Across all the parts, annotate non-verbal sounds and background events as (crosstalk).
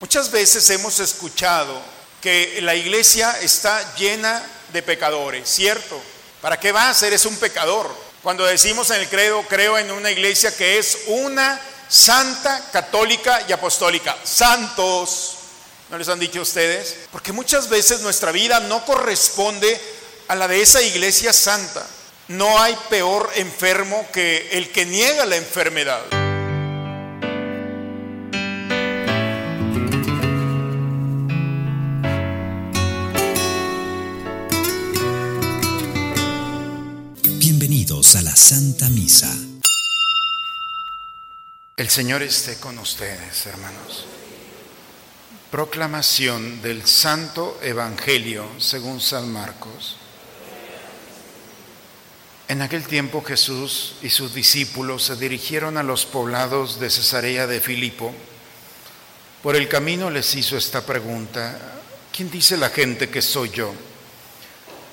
Muchas veces hemos escuchado que la iglesia está llena de pecadores, ¿cierto? ¿Para qué vas? Eres un pecador. Cuando decimos en el credo, creo en una iglesia que es una santa, católica y apostólica. Santos. ¿No les han dicho ustedes? Porque muchas veces nuestra vida no corresponde a la de esa iglesia santa. No hay peor enfermo que el que niega la enfermedad. A la Santa Misa. El Señor esté con ustedes, hermanos. Proclamación del Santo Evangelio según San Marcos. En aquel tiempo Jesús y sus discípulos se dirigieron a los poblados de Cesarea de Filipo. Por el camino les hizo esta pregunta, ¿quién dice la gente que soy yo?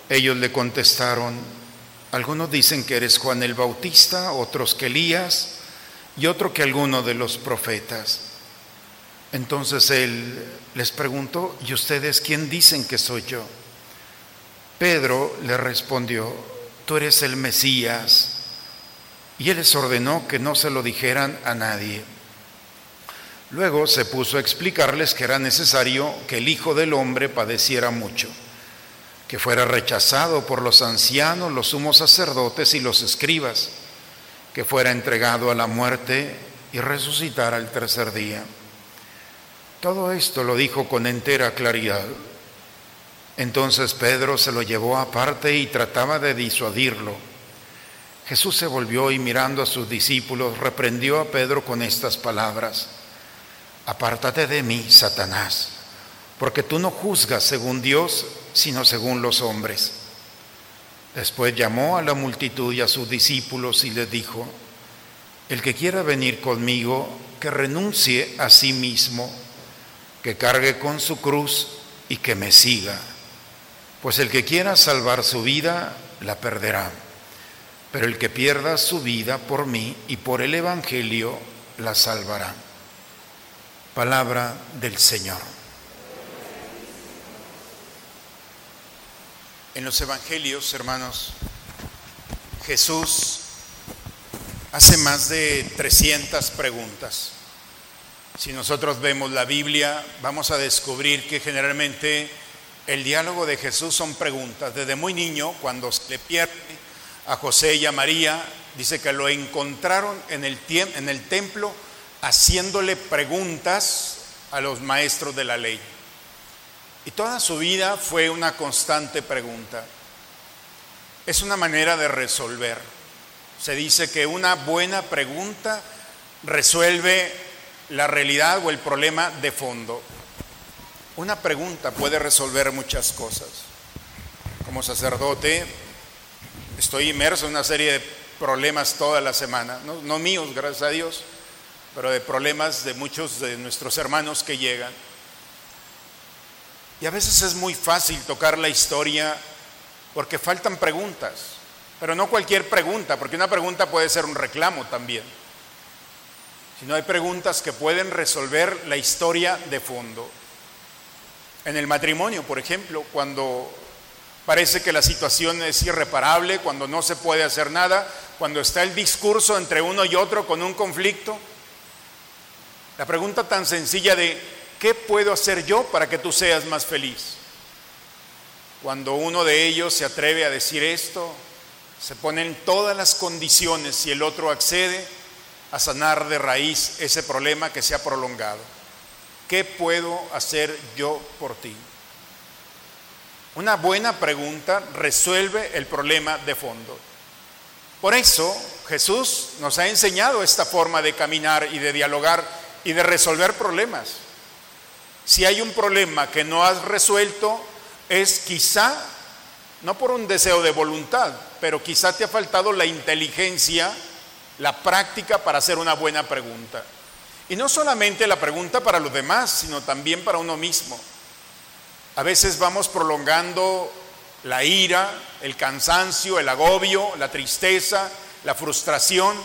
Ellos le contestaron, algunos dicen que eres Juan el Bautista, otros que Elías y otro que alguno de los profetas. Entonces él les preguntó, ¿y ustedes quién dicen que soy yo? Pedro le respondió, tú eres el Mesías. Y él les ordenó que no se lo dijeran a nadie. Luego se puso a explicarles que era necesario que el Hijo del Hombre padeciera mucho que fuera rechazado por los ancianos, los sumos sacerdotes y los escribas, que fuera entregado a la muerte y resucitara el tercer día. Todo esto lo dijo con entera claridad. Entonces Pedro se lo llevó aparte y trataba de disuadirlo. Jesús se volvió y mirando a sus discípulos reprendió a Pedro con estas palabras. Apártate de mí, Satanás, porque tú no juzgas según Dios, sino según los hombres. Después llamó a la multitud y a sus discípulos y les dijo, el que quiera venir conmigo, que renuncie a sí mismo, que cargue con su cruz y que me siga. Pues el que quiera salvar su vida, la perderá. Pero el que pierda su vida por mí y por el Evangelio, la salvará. Palabra del Señor. En los evangelios, hermanos, Jesús hace más de 300 preguntas. Si nosotros vemos la Biblia, vamos a descubrir que generalmente el diálogo de Jesús son preguntas. Desde muy niño, cuando se le pierde a José y a María, dice que lo encontraron en el, en el templo haciéndole preguntas a los maestros de la ley. Y toda su vida fue una constante pregunta. Es una manera de resolver. Se dice que una buena pregunta resuelve la realidad o el problema de fondo. Una pregunta puede resolver muchas cosas. Como sacerdote estoy inmerso en una serie de problemas toda la semana, no, míos, gracias a Dios, pero de problemas de muchos de nuestros hermanos que llegan. Y a veces es muy fácil tocar la historia porque faltan preguntas, pero no cualquier pregunta, porque una pregunta puede ser un reclamo también, sino hay preguntas que pueden resolver la historia de fondo. En el matrimonio, por ejemplo, cuando parece que la situación es irreparable, cuando no se puede hacer nada, cuando está el discurso entre uno y otro con un conflicto, la pregunta tan sencilla de ¿qué puedo hacer yo para que tú seas más feliz? Cuando uno de ellos se atreve a decir esto, se ponen todas las condiciones si el otro accede a sanar de raíz ese problema que se ha prolongado. ¿Qué puedo hacer yo por ti? Una buena pregunta resuelve el problema de fondo. Por eso Jesús nos ha enseñado esta forma de caminar y de dialogar y de resolver problemas. Si hay un problema que no has resuelto, es quizá, no por un deseo de voluntad, pero quizá te ha faltado la inteligencia, la práctica para hacer una buena pregunta. Y no solamente la pregunta para los demás, sino también para uno mismo. A veces vamos prolongando la ira, el cansancio, el agobio, la tristeza, la frustración,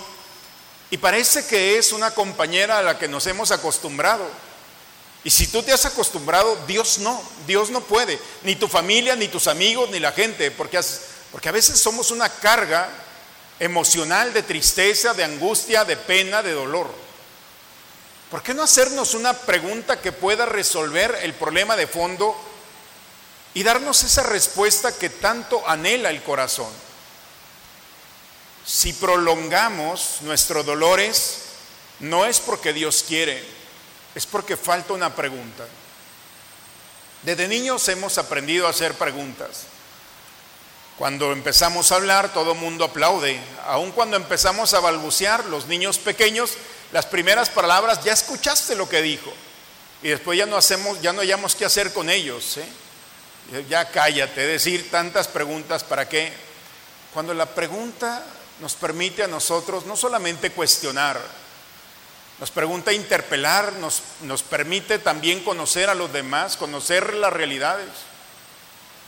y parece que es una compañera a la que nos hemos acostumbrado Y si tú te has acostumbrado, Dios no, Dios no puede, ni tu familia, ni tus amigos, ni la gente, porque, porque a veces somos una carga emocional de tristeza, de angustia, de pena, de dolor. ¿Por qué no hacernos una pregunta que pueda resolver el problema de fondo y darnos esa respuesta que tanto anhela el corazón? Si prolongamos nuestros dolores, no es porque Dios quiere, es porque falta una pregunta. Desde niños hemos aprendido a hacer preguntas. Cuando empezamos a hablar, todo el mundo aplaude. Aun cuando empezamos a balbucear, los niños pequeños, las primeras palabras, ya escuchaste lo que dijo. Y después ya no hacemos, ya no hayamos qué hacer con ellos. ¿eh? Ya cállate, decir tantas preguntas, ¿para qué? Cuando la pregunta nos permite a nosotros no solamente cuestionar, nos pregunta interpelar, nos, nos permite también conocer a los demás, conocer las realidades.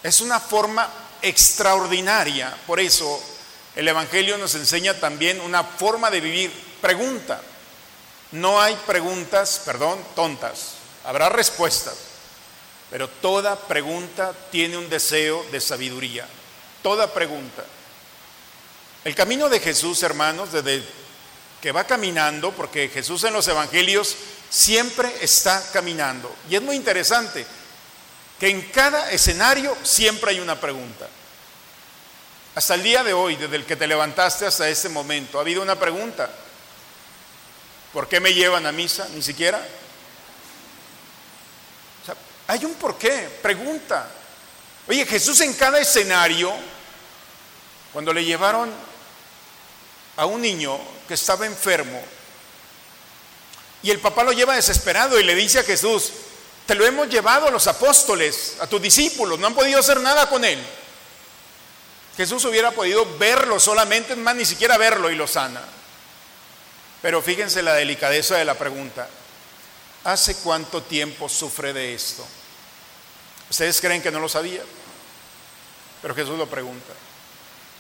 Es una forma extraordinaria. Por eso el Evangelio nos enseña también una forma de vivir. Pregunta. No hay preguntas, perdón, tontas. Habrá respuestas. Pero toda pregunta tiene un deseo de sabiduría. Toda pregunta. El camino de Jesús, hermanos, desde que va caminando, porque Jesús en los evangelios siempre está caminando. Y es muy interesante que en cada escenario siempre hay una pregunta. Hasta el día de hoy, desde el que te levantaste hasta ese momento, ha habido una pregunta. ¿Por qué me llevan a misa? Ni siquiera. hay un por qué, pregunta. Oye, Jesús en cada escenario, cuando le llevaron a un niño que estaba enfermo. Y el papá lo lleva desesperado y le dice a Jesús, te lo hemos llevado a los apóstoles, a tus discípulos, no han podido hacer nada con él. Jesús hubiera podido verlo solamente, más ni siquiera verlo y lo sana. Pero fíjense la delicadeza de la pregunta. ¿Hace cuánto tiempo sufre de esto? ¿Ustedes creen que no lo sabía? Pero Jesús lo pregunta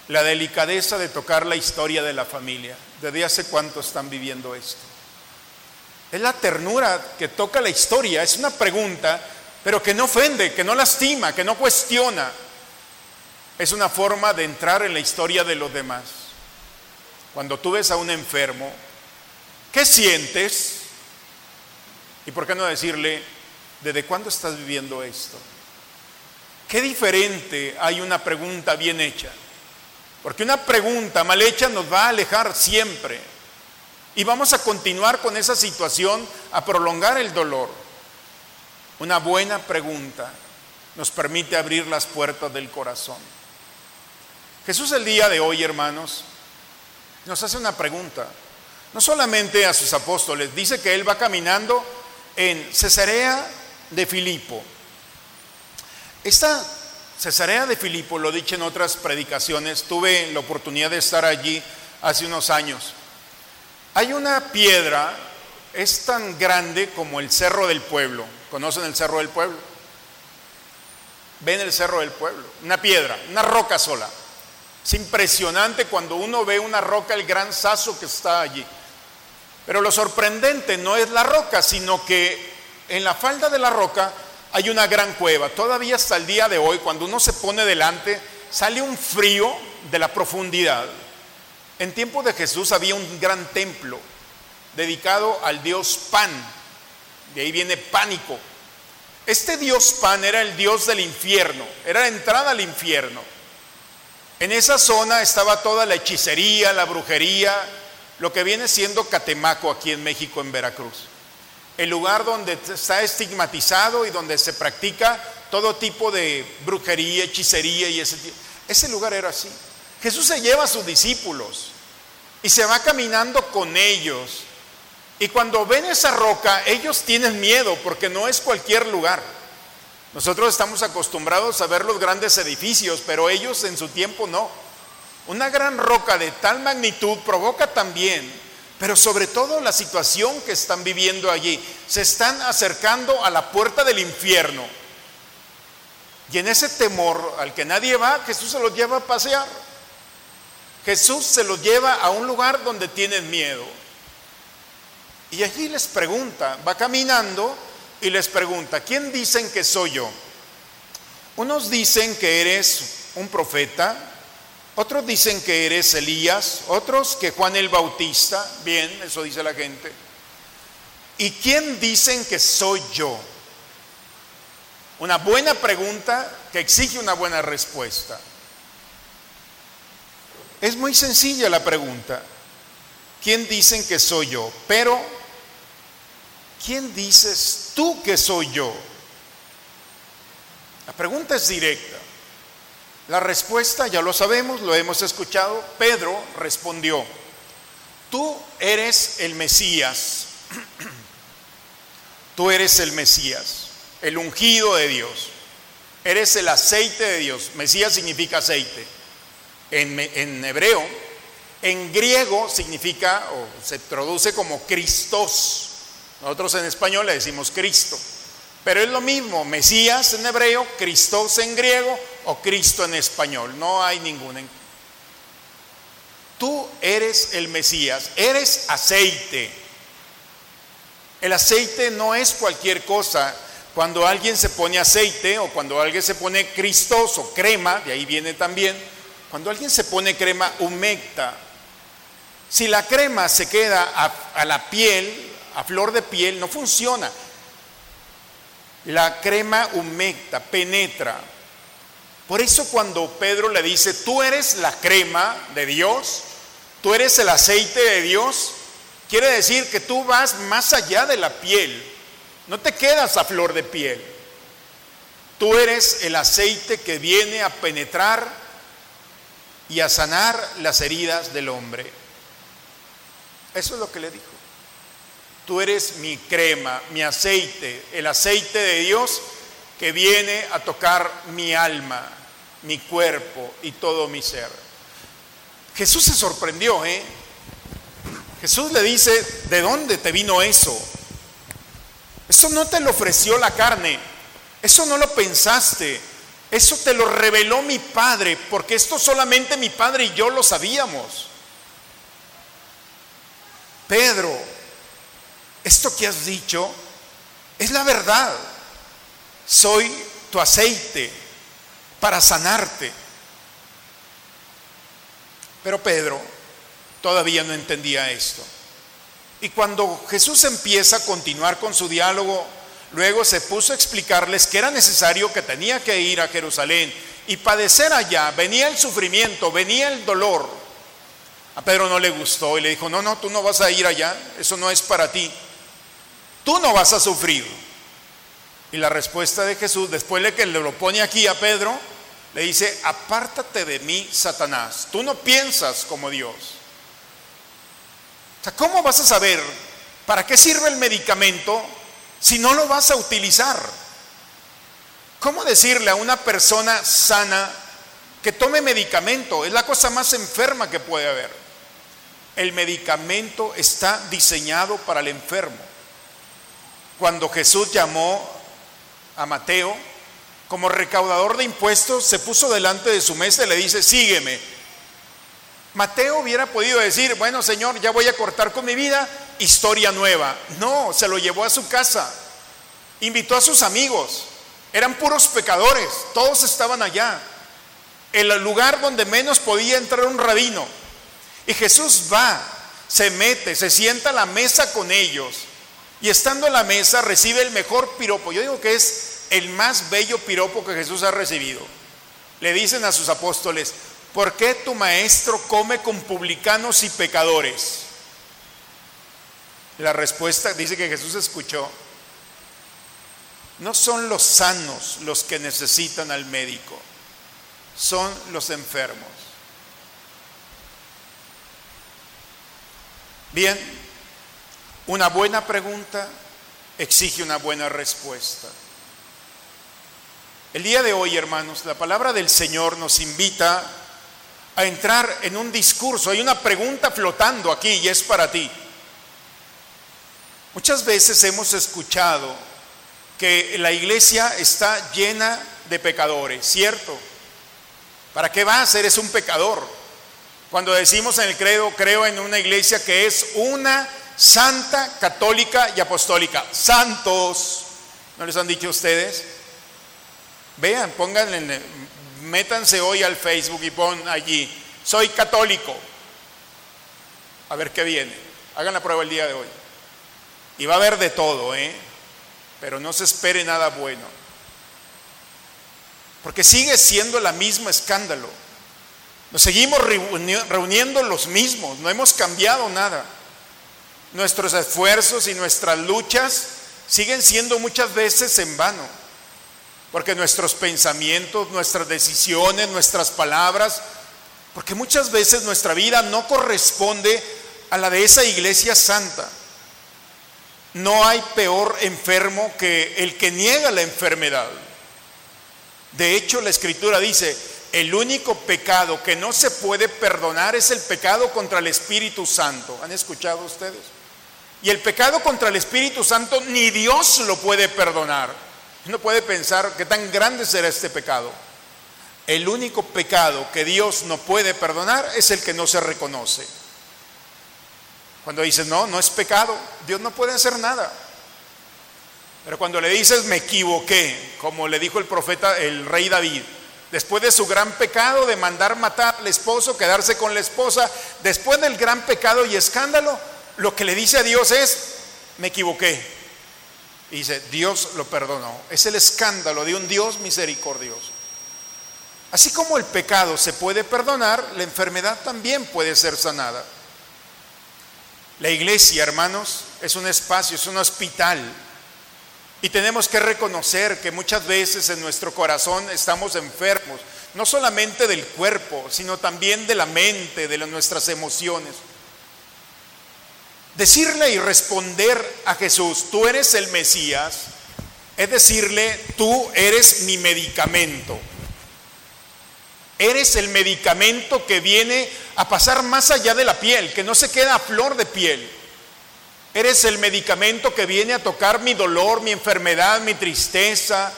la delicadeza de tocar la historia de la familia. ¿Desde hace cuánto están viviendo esto? Es la ternura que toca la historia, es una pregunta, pero que no ofende, que no lastima, que no cuestiona. Es una forma de entrar en la historia de los demás. Cuando tú ves a un enfermo, ¿qué sientes? ¿Y por qué no decirle, ¿desde cuándo estás viviendo esto? ¿Qué diferente hay una pregunta bien hecha? Porque una pregunta mal hecha nos va a alejar siempre. Y vamos a continuar con esa situación, a prolongar el dolor. Una buena pregunta nos permite abrir las puertas del corazón. Jesús el día de hoy, hermanos, nos hace una pregunta. No solamente a sus apóstoles, dice que él va caminando en Cesarea de Filipo. Esta Cesarea de Filipo, lo he dicho en otras predicaciones, tuve la oportunidad de estar allí hace unos años. Hay una piedra, es tan grande como el Cerro del Pueblo. ¿Conocen el Cerro del Pueblo? Ven el Cerro del Pueblo, una piedra, una roca sola. Es impresionante cuando uno ve una roca, el gran sazo que está allí. Pero lo sorprendente no es la roca, sino que en la falda de la roca hay una gran cueva. Todavía hasta el día de hoy, cuando uno se pone delante, sale un frío de la profundidad. En tiempo de Jesús había un gran templo dedicado al dios Pan. De ahí viene pánico. Este dios Pan era el dios del infierno, era la entrada al infierno. En esa zona estaba toda la hechicería, la brujería, lo que viene siendo Catemaco aquí en México, en Veracruz el lugar donde está estigmatizado y donde se practica todo tipo de brujería, hechicería y ese tipo. Ese lugar era así. Jesús se lleva a sus discípulos y se va caminando con ellos. Y cuando ven esa roca, ellos tienen miedo porque no es cualquier lugar. Nosotros estamos acostumbrados a ver los grandes edificios, pero ellos en su tiempo no. Una gran roca de tal magnitud provoca también pero sobre todo la situación que están viviendo allí. Se están acercando a la puerta del infierno. Y en ese temor al que nadie va, Jesús se los lleva a pasear. Jesús se los lleva a un lugar donde tienen miedo. Y allí les pregunta, va caminando y les pregunta, ¿quién dicen que soy yo? Unos dicen que eres un profeta, otros dicen que eres Elías, otros que Juan el Bautista, bien, eso dice la gente. ¿Y quién dicen que soy yo? Una buena pregunta que exige una buena respuesta. Es muy sencilla la pregunta. ¿Quién dicen que soy yo? Pero ¿quién dices tú que soy yo? La pregunta es directa. La respuesta ya lo sabemos, lo hemos escuchado. Pedro respondió, tú eres el Mesías, (clears throat) tú eres el Mesías, el ungido de Dios, eres el aceite de Dios. Mesías significa aceite. En, hebreo, en griego significa o se traduce como Cristos. Nosotros en español le decimos Cristo. Pero es lo mismo, Mesías en hebreo, Cristos en griego o Cristo en español. No hay ninguna. Tú eres el Mesías, eres aceite. El aceite no es cualquier cosa. Cuando alguien se pone aceite o cuando alguien se pone Cristos o crema, de ahí viene también, cuando alguien se pone crema humecta, si la crema se queda a, a la piel, a flor de piel, no funciona. La crema humecta, penetra. Por eso cuando Pedro le dice, tú eres la crema de Dios, tú eres el aceite de Dios, quiere decir que tú vas más allá de la piel, no te quedas a flor de piel. Tú eres el aceite que viene a penetrar y a sanar las heridas del hombre. Eso es lo que le dijo. Tú eres mi crema, mi aceite, el aceite de Dios que viene a tocar mi alma, mi cuerpo y todo mi ser. Jesús se sorprendió, ¿eh? Jesús le dice, ¿de dónde te vino eso? Eso no te lo ofreció la carne, eso no lo pensaste, eso te lo reveló mi Padre, porque esto solamente mi Padre y yo lo sabíamos. Pedro, esto que has dicho es la verdad. Soy tu aceite para sanarte. Pero Pedro todavía no entendía esto. Y cuando Jesús empieza a continuar con su diálogo, luego se puso a explicarles que era necesario que tenía que ir a Jerusalén y padecer allá. Venía el sufrimiento, venía el dolor. A Pedro no le gustó y le dijo, no, no, tú no vas a ir allá, eso no es para ti tú no vas a sufrir. Y la respuesta de Jesús, después de que le lo pone aquí a Pedro, le dice, apártate de mí, Satanás, tú no piensas como Dios. O sea, ¿cómo vas a saber para qué sirve el medicamento si no lo vas a utilizar? ¿Cómo decirle a una persona sana que tome medicamento? Es la cosa más enferma que puede haber. El medicamento está diseñado para el enfermo cuando Jesús llamó a Mateo como recaudador de impuestos, se puso delante de su mesa y le dice, sígueme. Mateo hubiera podido decir, bueno Señor, ya voy a cortar con mi vida, historia nueva. No, se lo llevó a su casa, invitó a sus amigos, eran puros pecadores, todos estaban allá, el lugar donde menos podía entrar un rabino. Y Jesús va, se mete, se sienta a la mesa con ellos y estando en la mesa recibe el mejor piropo. Yo digo que es el más bello piropo que Jesús ha recibido. Le dicen a sus apóstoles, ¿por qué tu maestro come con publicanos y pecadores? La respuesta dice que Jesús escuchó, no son los sanos los que necesitan al médico, son los enfermos. Bien, una buena pregunta exige una buena respuesta. El día de hoy, hermanos, la palabra del Señor nos invita a entrar en un discurso. Hay una pregunta flotando aquí y es para ti. Muchas veces hemos escuchado que la iglesia está llena de pecadores, ¿cierto? ¿Para qué vas? Eres un pecador. Cuando decimos en el credo, creo en una iglesia que es una santa, católica y apostólica. Santos. ¿No les han dicho ustedes? Vean, pónganle, métanse hoy al Facebook y pon allí, soy católico. A ver qué viene. Hagan la prueba el día de hoy. Y va a haber de todo, ¿eh? Pero no se espere nada bueno. Porque sigue siendo la misma escándalo. Nos seguimos reuniendo los mismos, no hemos cambiado nada. Nuestros esfuerzos y nuestras luchas siguen siendo muchas veces en vano, porque nuestros pensamientos, nuestras decisiones, nuestras palabras, porque muchas veces nuestra vida no corresponde a la de esa iglesia santa. No hay peor enfermo que el que niega la enfermedad. De hecho, la escritura dice, el único pecado que no se puede perdonar es el pecado contra el Espíritu Santo. ¿Han escuchado ustedes? Y el pecado contra el Espíritu Santo ni Dios lo puede perdonar. Uno puede pensar que tan grande será este pecado. El único pecado que Dios no puede perdonar es el que no se reconoce. Cuando dices, no, no es pecado, Dios no puede hacer nada. Pero cuando le dices, me equivoqué, como le dijo el profeta, el rey David, después de su gran pecado de mandar matar al esposo, quedarse con la esposa, después del gran pecado y escándalo, lo que le dice a Dios es, me equivoqué. Y dice, Dios lo perdonó. Es el escándalo de un Dios misericordioso. Así como el pecado se puede perdonar, la enfermedad también puede ser sanada. La iglesia, hermanos, es un espacio, es un hospital y tenemos que reconocer que muchas veces en nuestro corazón estamos enfermos, no solamente del cuerpo, sino también de la mente, de nuestras emociones. Decirle y responder a Jesús, tú eres el Mesías, es decirle, tú eres mi medicamento. Eres el medicamento que viene a pasar más allá de la piel, que no se queda a flor de piel Eres el medicamento que viene a tocar mi dolor, mi enfermedad, mi tristeza,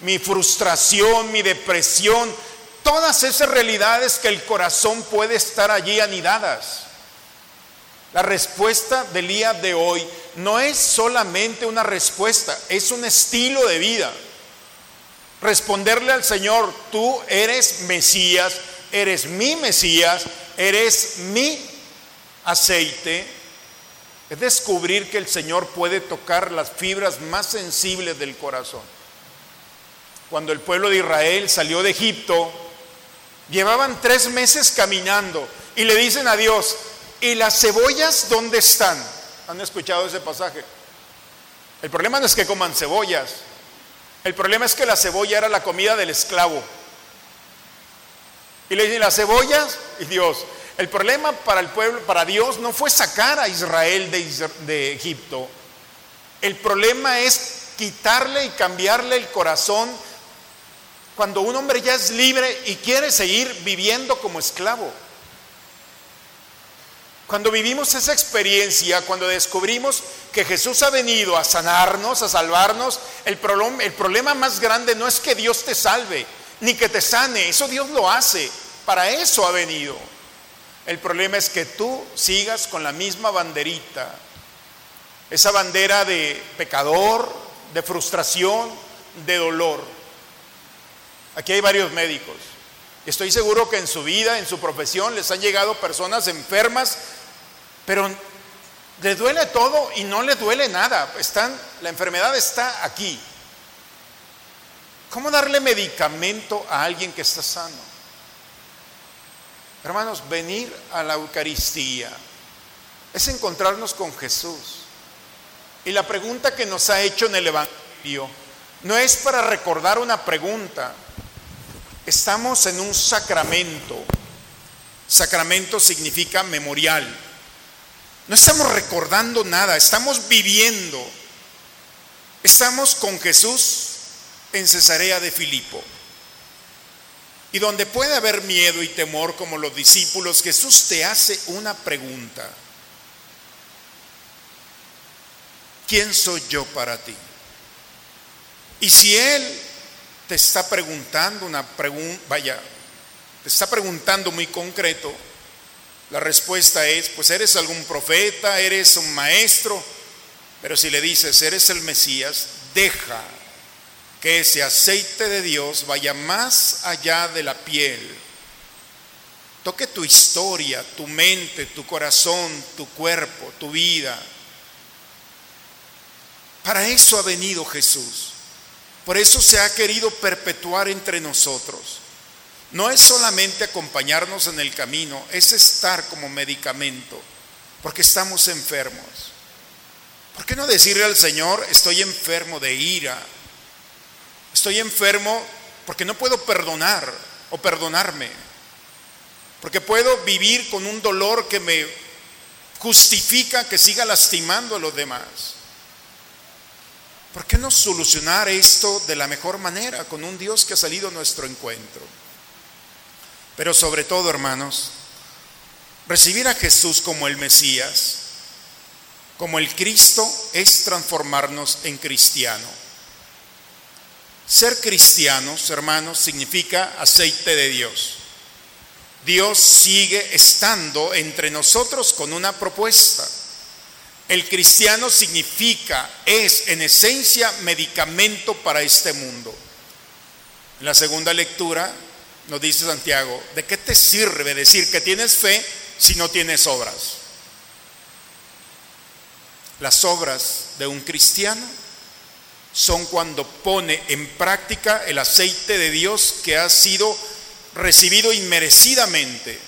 mi frustración, mi depresión, todas esas realidades que el corazón puede estar allí anidadas. La respuesta del día de hoy no es solamente una respuesta, es un estilo de vida. Responderle al Señor, tú eres Mesías, eres mi Mesías, eres mi aceite, es descubrir que el Señor puede tocar las fibras más sensibles del corazón. Cuando el pueblo de Israel salió de Egipto, llevaban tres meses caminando y le dicen a Dios, ¿y las cebollas dónde están? ¿Han escuchado ese pasaje? El problema no es que coman cebollas, el problema es que la cebolla era la comida del esclavo. Y le dicen, ¿las cebollas? Y Dios, el problema para el pueblo, para Dios, no fue sacar a Israel de, de Egipto. El problema es quitarle y cambiarle el corazón cuando un hombre ya es libre y quiere seguir viviendo como esclavo. Cuando vivimos esa experiencia, cuando descubrimos que Jesús ha venido a sanarnos, a salvarnos, el, el problema más grande no es que Dios te salve, ni que te sane, eso Dios lo hace, para eso ha venido. El problema es que tú sigas con la misma banderita, esa bandera de pecador, de frustración, de dolor. Aquí hay varios médicos. Estoy seguro que en su vida, en su profesión, les han llegado personas enfermas, pero les duele todo y no les duele nada. Están, la enfermedad está aquí. ¿Cómo darle medicamento a alguien que está sano? Hermanos, venir a la Eucaristía es encontrarnos con Jesús. Y la pregunta que nos ha hecho en el Evangelio no es para recordar una pregunta. Estamos en un sacramento. Sacramento significa memorial. No estamos recordando nada, estamos viviendo. Estamos con Jesús en Cesarea de Filipo. Y donde puede haber miedo y temor como los discípulos, Jesús te hace una pregunta. ¿Quién soy yo para ti? Y si Él te está preguntando una pregunta, vaya, te está preguntando muy concreto, la respuesta es, pues eres algún profeta, eres un maestro, pero si le dices, eres el Mesías, deja que ese aceite de Dios vaya más allá de la piel, toque tu historia, tu mente, tu corazón, tu cuerpo, tu vida. Para eso ha venido Jesús. Por eso se ha querido perpetuar entre nosotros. No es solamente acompañarnos en el camino, es estar como medicamento, porque estamos enfermos. ¿Por qué no decirle al Señor, estoy enfermo de ira? Estoy enfermo porque no puedo perdonar o perdonarme. Porque puedo vivir con un dolor que me justifica que siga lastimando a los demás. ¿Por qué no solucionar esto de la mejor manera con un Dios que ha salido a nuestro encuentro? Pero sobre todo, hermanos, recibir a Jesús como el Mesías, como el Cristo, es transformarnos en cristiano. Ser cristianos, hermanos, significa aceite de Dios. Dios sigue estando entre nosotros con una propuesta. El cristiano significa, es en esencia medicamento para este mundo. En la segunda lectura nos dice Santiago, ¿de qué te sirve decir que tienes fe si no tienes obras? Las obras de un cristiano son cuando pone en práctica el aceite de Dios que ha sido recibido inmerecidamente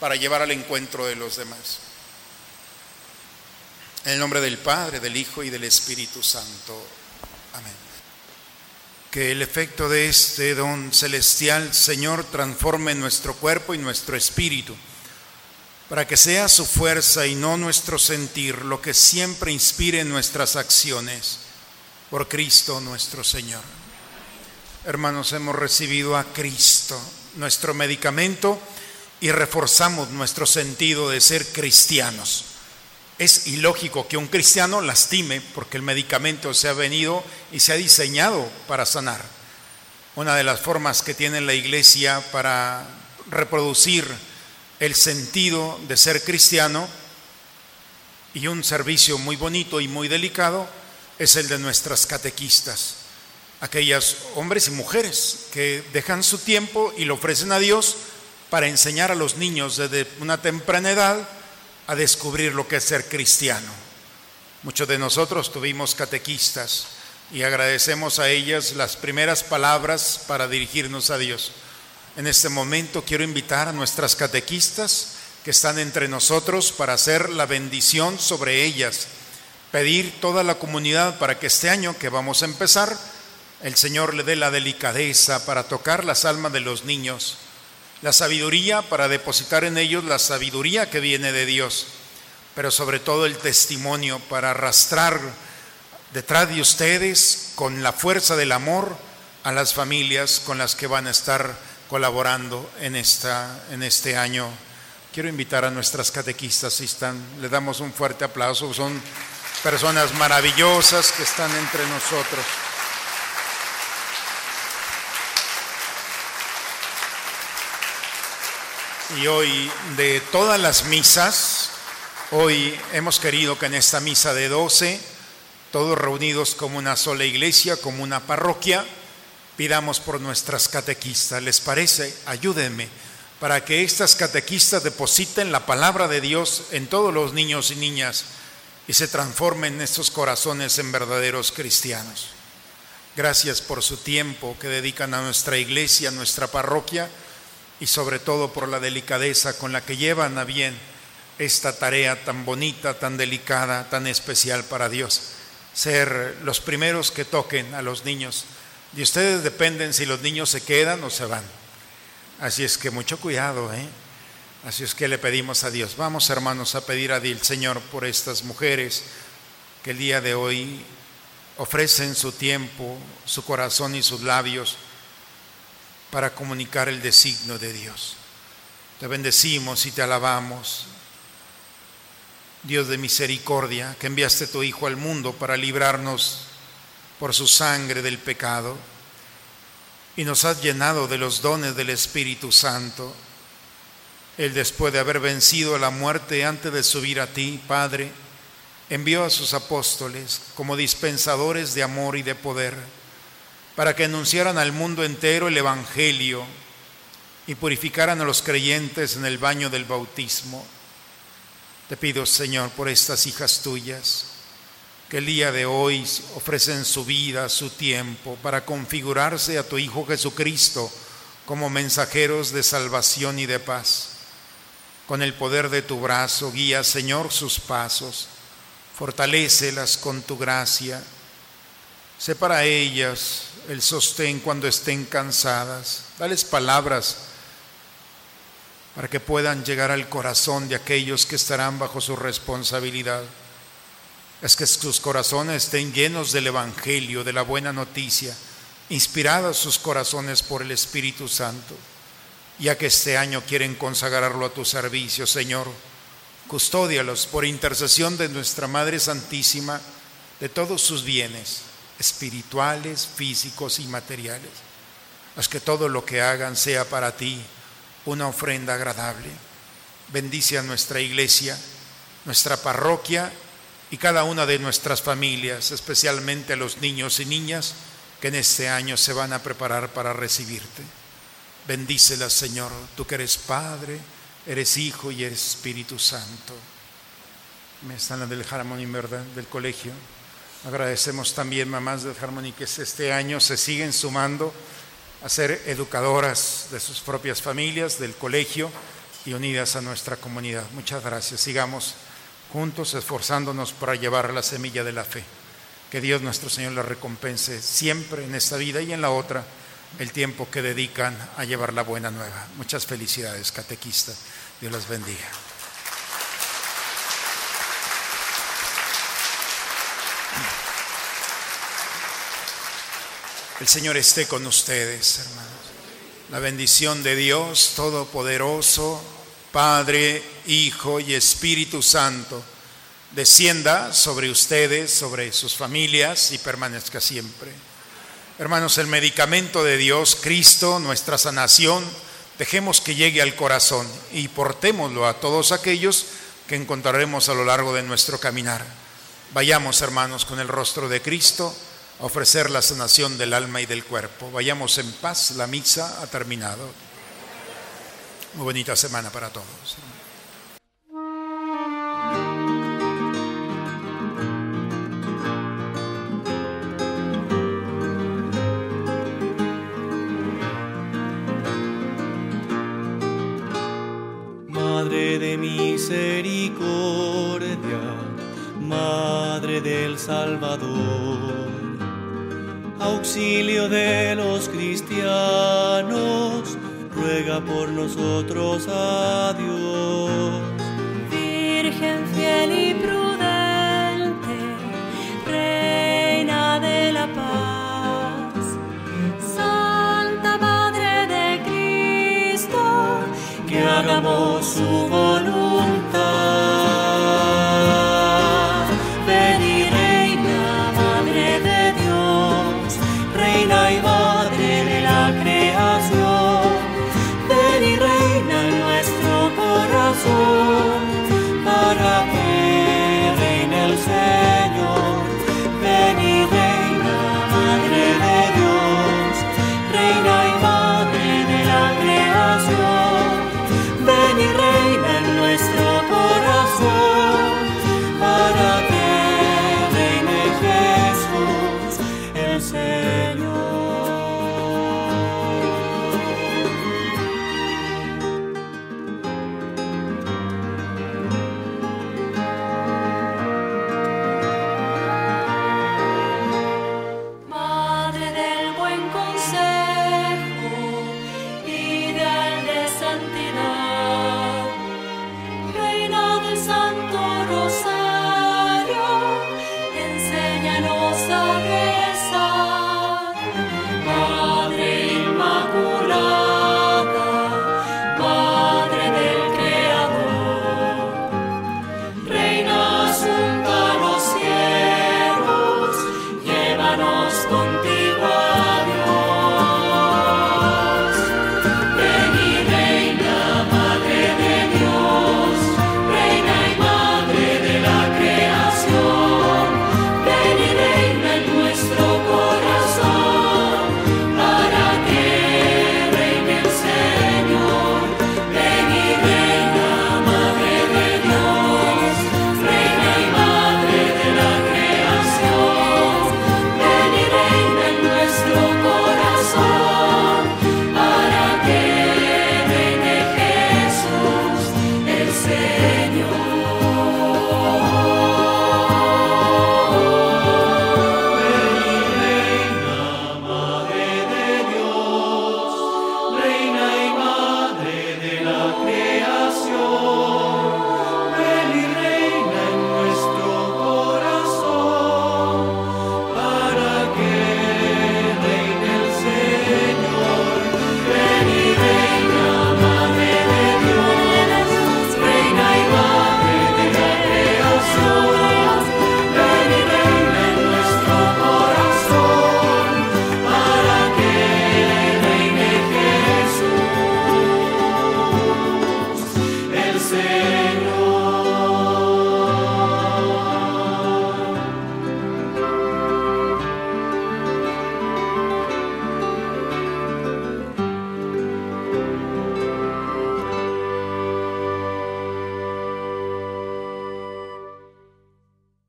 para llevar al encuentro de los demás. En el nombre del Padre, del Hijo y del Espíritu Santo. Amén. Que el efecto de este don celestial, Señor, transforme nuestro cuerpo y nuestro espíritu, para que sea su fuerza y no nuestro sentir lo que siempre inspire nuestras acciones. Por Cristo nuestro Señor. Hermanos, hemos recibido a Cristo, nuestro medicamento, y reforzamos nuestro sentido de ser cristianos. Es ilógico que un cristiano lastime porque el medicamento se ha venido y se ha diseñado para sanar. Una de las formas que tiene la iglesia para reproducir el sentido de ser cristiano y un servicio muy bonito y muy delicado es el de nuestras catequistas, aquellas hombres y mujeres que dejan su tiempo y lo ofrecen a Dios para enseñar a los niños desde una temprana edad a descubrir lo que es ser cristiano. Muchos de nosotros tuvimos catequistas y agradecemos a ellas las primeras palabras para dirigirnos a Dios. En este momento quiero invitar a nuestras catequistas que están entre nosotros para hacer la bendición sobre ellas, pedir toda la comunidad para que este año que vamos a empezar, el Señor le dé la delicadeza para tocar las almas de los niños la sabiduría para depositar en ellos la sabiduría que viene de Dios, pero sobre todo el testimonio para arrastrar detrás de ustedes con la fuerza del amor a las familias con las que van a estar colaborando en, esta, en este año. Quiero invitar a nuestras catequistas, si están, le damos un fuerte aplauso, son personas maravillosas que están entre nosotros. Y hoy de todas las misas, hoy hemos querido que en esta misa de 12, todos reunidos como una sola iglesia, como una parroquia, pidamos por nuestras catequistas. ¿Les parece? Ayúdenme para que estas catequistas depositen la palabra de Dios en todos los niños y niñas y se transformen estos corazones en verdaderos cristianos. Gracias por su tiempo que dedican a nuestra iglesia, a nuestra parroquia y sobre todo por la delicadeza con la que llevan a bien esta tarea tan bonita, tan delicada, tan especial para Dios. Ser los primeros que toquen a los niños. De ustedes dependen si los niños se quedan o se van. Así es que mucho cuidado, ¿eh? Así es que le pedimos a Dios. Vamos, hermanos, a pedir a Dios, Señor, por estas mujeres que el día de hoy ofrecen su tiempo, su corazón y sus labios para comunicar el designio de Dios. Te bendecimos y te alabamos. Dios de misericordia, que enviaste tu Hijo al mundo para librarnos por su sangre del pecado y nos has llenado de los dones del Espíritu Santo. Él después de haber vencido la muerte antes de subir a ti, Padre, envió a sus apóstoles como dispensadores de amor y de poder para que anunciaran al mundo entero el Evangelio y purificaran a los creyentes en el baño del bautismo. Te pido, Señor, por estas hijas tuyas, que el día de hoy ofrecen su vida, su tiempo, para configurarse a tu Hijo Jesucristo como mensajeros de salvación y de paz. Con el poder de tu brazo, guía, Señor, sus pasos, fortalécelas con tu gracia. Sé para ellas el sostén cuando estén cansadas. Dales palabras para que puedan llegar al corazón de aquellos que estarán bajo su responsabilidad. Es que sus corazones estén llenos del Evangelio, de la buena noticia, inspirados sus corazones por el Espíritu Santo, ya que este año quieren consagrarlo a tu servicio, Señor. Custódialos por intercesión de nuestra Madre Santísima de todos sus bienes espirituales, físicos y materiales. Haz que todo lo que hagan sea para ti una ofrenda agradable. Bendice a nuestra iglesia, nuestra parroquia y cada una de nuestras familias, especialmente a los niños y niñas que en este año se van a preparar para recibirte. Bendícelas, Señor, tú que eres Padre, eres Hijo y eres Espíritu Santo. Me están las del ¿verdad? Del colegio. Agradecemos también, mamás del Harmony, que este año se siguen sumando a ser educadoras de sus propias familias, del colegio y unidas a nuestra comunidad. Muchas gracias. Sigamos juntos esforzándonos para llevar la semilla de la fe. Que Dios nuestro Señor la recompense siempre en esta vida y en la otra el tiempo que dedican a llevar la buena nueva. Muchas felicidades, catequistas. Dios las bendiga. El Señor esté con ustedes, hermanos. La bendición de Dios Todopoderoso, Padre, Hijo y Espíritu Santo, descienda sobre ustedes, sobre sus familias y permanezca siempre. Hermanos, el medicamento de Dios, Cristo, nuestra sanación, dejemos que llegue al corazón y portémoslo a todos aquellos que encontraremos a lo largo de nuestro caminar. Vayamos, hermanos, con el rostro de Cristo ofrecer la sanación del alma y del cuerpo. Vayamos en paz, la misa ha terminado. Muy bonita semana para todos. Madre de misericordia, Madre del Salvador auxilio de los cristianos, ruega por nosotros a Dios.